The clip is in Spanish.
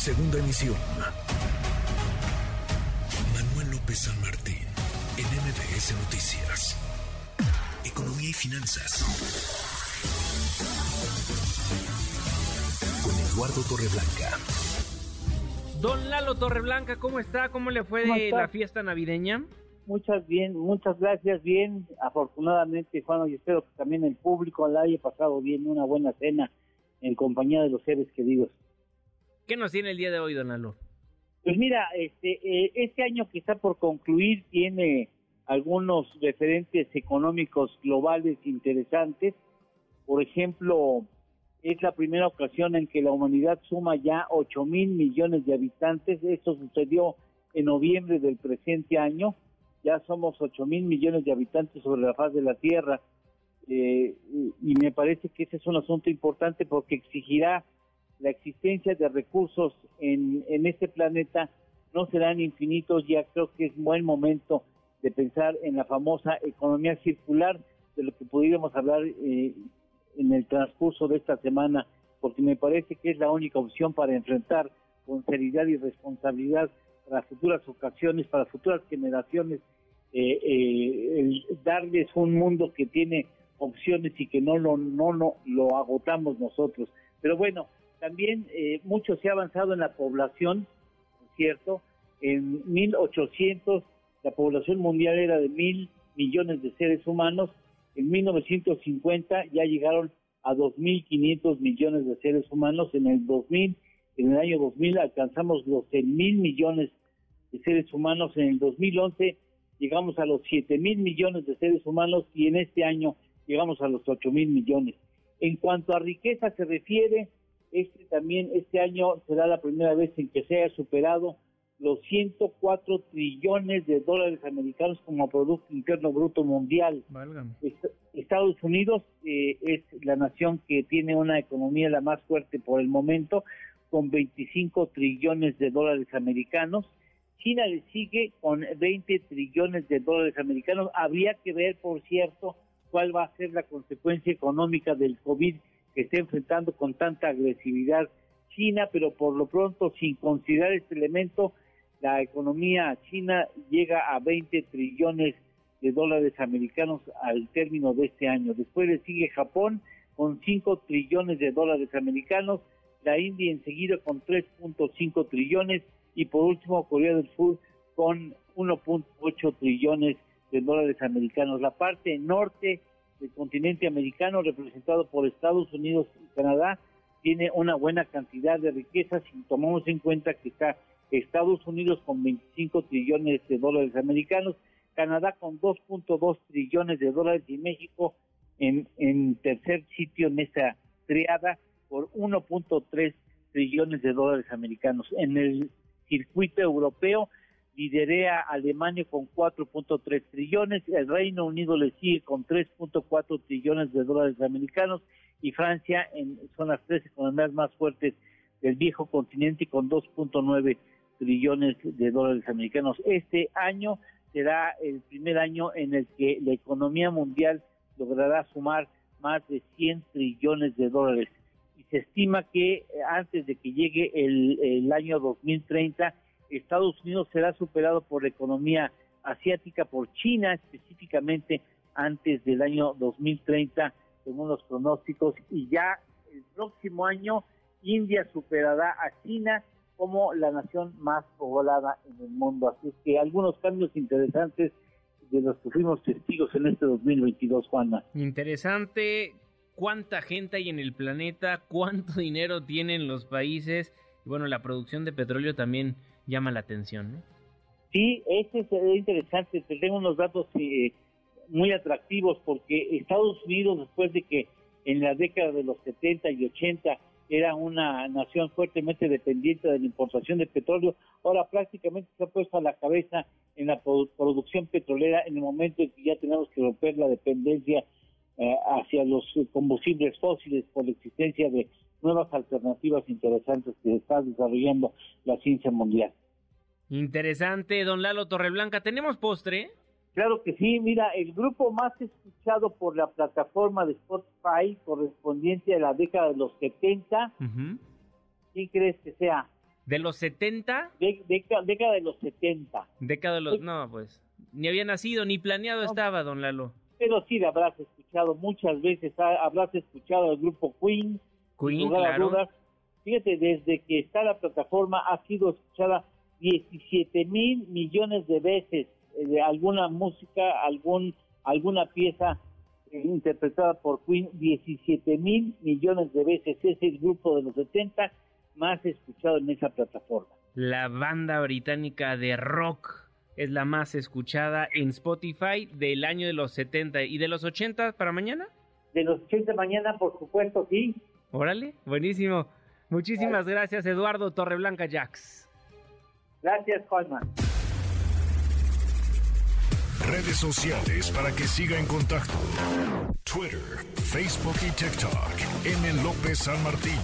Segunda emisión. Manuel López San Martín, en MBS Noticias. Economía y finanzas. Con Eduardo Torreblanca. Don Lalo Torreblanca, ¿cómo está? ¿Cómo le fue de la fiesta navideña? Muchas bien, muchas gracias, bien, afortunadamente, Juan, y espero que también el público la haya pasado bien, una buena cena en compañía de los seres queridos. ¿Qué nos tiene el día de hoy, don Lalo? Pues mira, este, eh, este año que está por concluir tiene algunos referentes económicos globales interesantes. Por ejemplo, es la primera ocasión en que la humanidad suma ya 8 mil millones de habitantes. Esto sucedió en noviembre del presente año ya somos 8 mil millones de habitantes sobre la faz de la Tierra eh, y me parece que ese es un asunto importante porque exigirá la existencia de recursos en, en este planeta no serán infinitos, ya creo que es buen momento de pensar en la famosa economía circular, de lo que pudiéramos hablar eh, en el transcurso de esta semana, porque me parece que es la única opción para enfrentar con seriedad y responsabilidad para futuras ocasiones, para futuras generaciones, eh, eh, darles un mundo que tiene opciones y que no lo, no, no lo agotamos nosotros. Pero bueno, también eh, mucho se ha avanzado en la población, ¿cierto? En 1800 la población mundial era de mil millones de seres humanos, en 1950 ya llegaron a 2.500 millones de seres humanos, en el 2000, en el año 2000 alcanzamos los mil millones de seres humanos. En el 2011 llegamos a los 7 mil millones de seres humanos y en este año llegamos a los 8 mil millones. En cuanto a riqueza se refiere, este también este año será la primera vez en que se haya superado los 104 trillones de dólares americanos como Producto Interno Bruto Mundial. Estados Unidos eh, es la nación que tiene una economía la más fuerte por el momento, con 25 trillones de dólares americanos. China le sigue con 20 trillones de dólares americanos. Habría que ver, por cierto, cuál va a ser la consecuencia económica del COVID que está enfrentando con tanta agresividad China, pero por lo pronto, sin considerar este elemento, la economía china llega a 20 trillones de dólares americanos al término de este año. Después le sigue Japón con 5 trillones de dólares americanos, la India enseguida con 3.5 trillones y por último Corea del Sur con 1.8 trillones de dólares americanos. La parte norte del continente americano, representado por Estados Unidos y Canadá, tiene una buena cantidad de riquezas si tomamos en cuenta que está Estados Unidos con 25 trillones de dólares americanos, Canadá con 2.2 trillones de dólares y México en, en tercer sitio en esta triada por 1.3 trillones de dólares americanos. En el circuito europeo liderea Alemania con 4.3 trillones, el Reino Unido le sigue con 3.4 trillones de dólares americanos y Francia son las tres economías más fuertes del viejo continente con 2.9 trillones de dólares americanos. Este año será el primer año en el que la economía mundial logrará sumar más de 100 trillones de dólares se estima que eh, antes de que llegue el, año 2030, Estados Unidos será superado por la economía asiática, por China específicamente antes del año 2030, según los pronósticos, y ya el próximo año India superará a China como la nación más poblada en el mundo. Así que algunos cambios interesantes de los que fuimos testigos en este 2022, Juana. Interesante cuánta gente hay en el planeta, cuánto dinero tienen los países. Y bueno, la producción de petróleo también llama la atención, ¿no? Sí, este es interesante. Tengo unos datos eh, muy atractivos porque Estados Unidos, después de que en la década de los 70 y 80 era una nación fuertemente dependiente de la importación de petróleo, ahora prácticamente se ha puesto a la cabeza en la producción petrolera en el momento en que ya tenemos que romper la dependencia eh, hacia los combustibles fósiles por la existencia de nuevas alternativas interesantes que está desarrollando la ciencia mundial. Interesante, don Lalo Torreblanca. ¿Tenemos postre? Claro que sí, mira, el grupo más escuchado por la plataforma de Spotify correspondiente a la década de los 70, ¿quién crees que sea? ¿De los 70? De, década de los 70. Década de los... No, pues, ni había nacido, ni planeado estaba, don Lalo. Pero sí habrás escuchado muchas veces, habrás escuchado al grupo Queen. Queen, claro. Fíjate, desde que está la plataforma ha sido escuchada 17 mil millones de veces eh, de alguna música, algún alguna pieza eh, interpretada por Queen 17 mil millones de veces. Es el grupo de los 70 más escuchado en esa plataforma. La banda británica de rock es la más escuchada en Spotify del año de los 70 y de los 80 para mañana. De los 80 mañana, por supuesto, sí. Órale, buenísimo. Muchísimas gracias, Eduardo Torreblanca Jax. Gracias, Colman. Redes sociales para que siga en contacto: Twitter, Facebook y TikTok. M. López San Martín.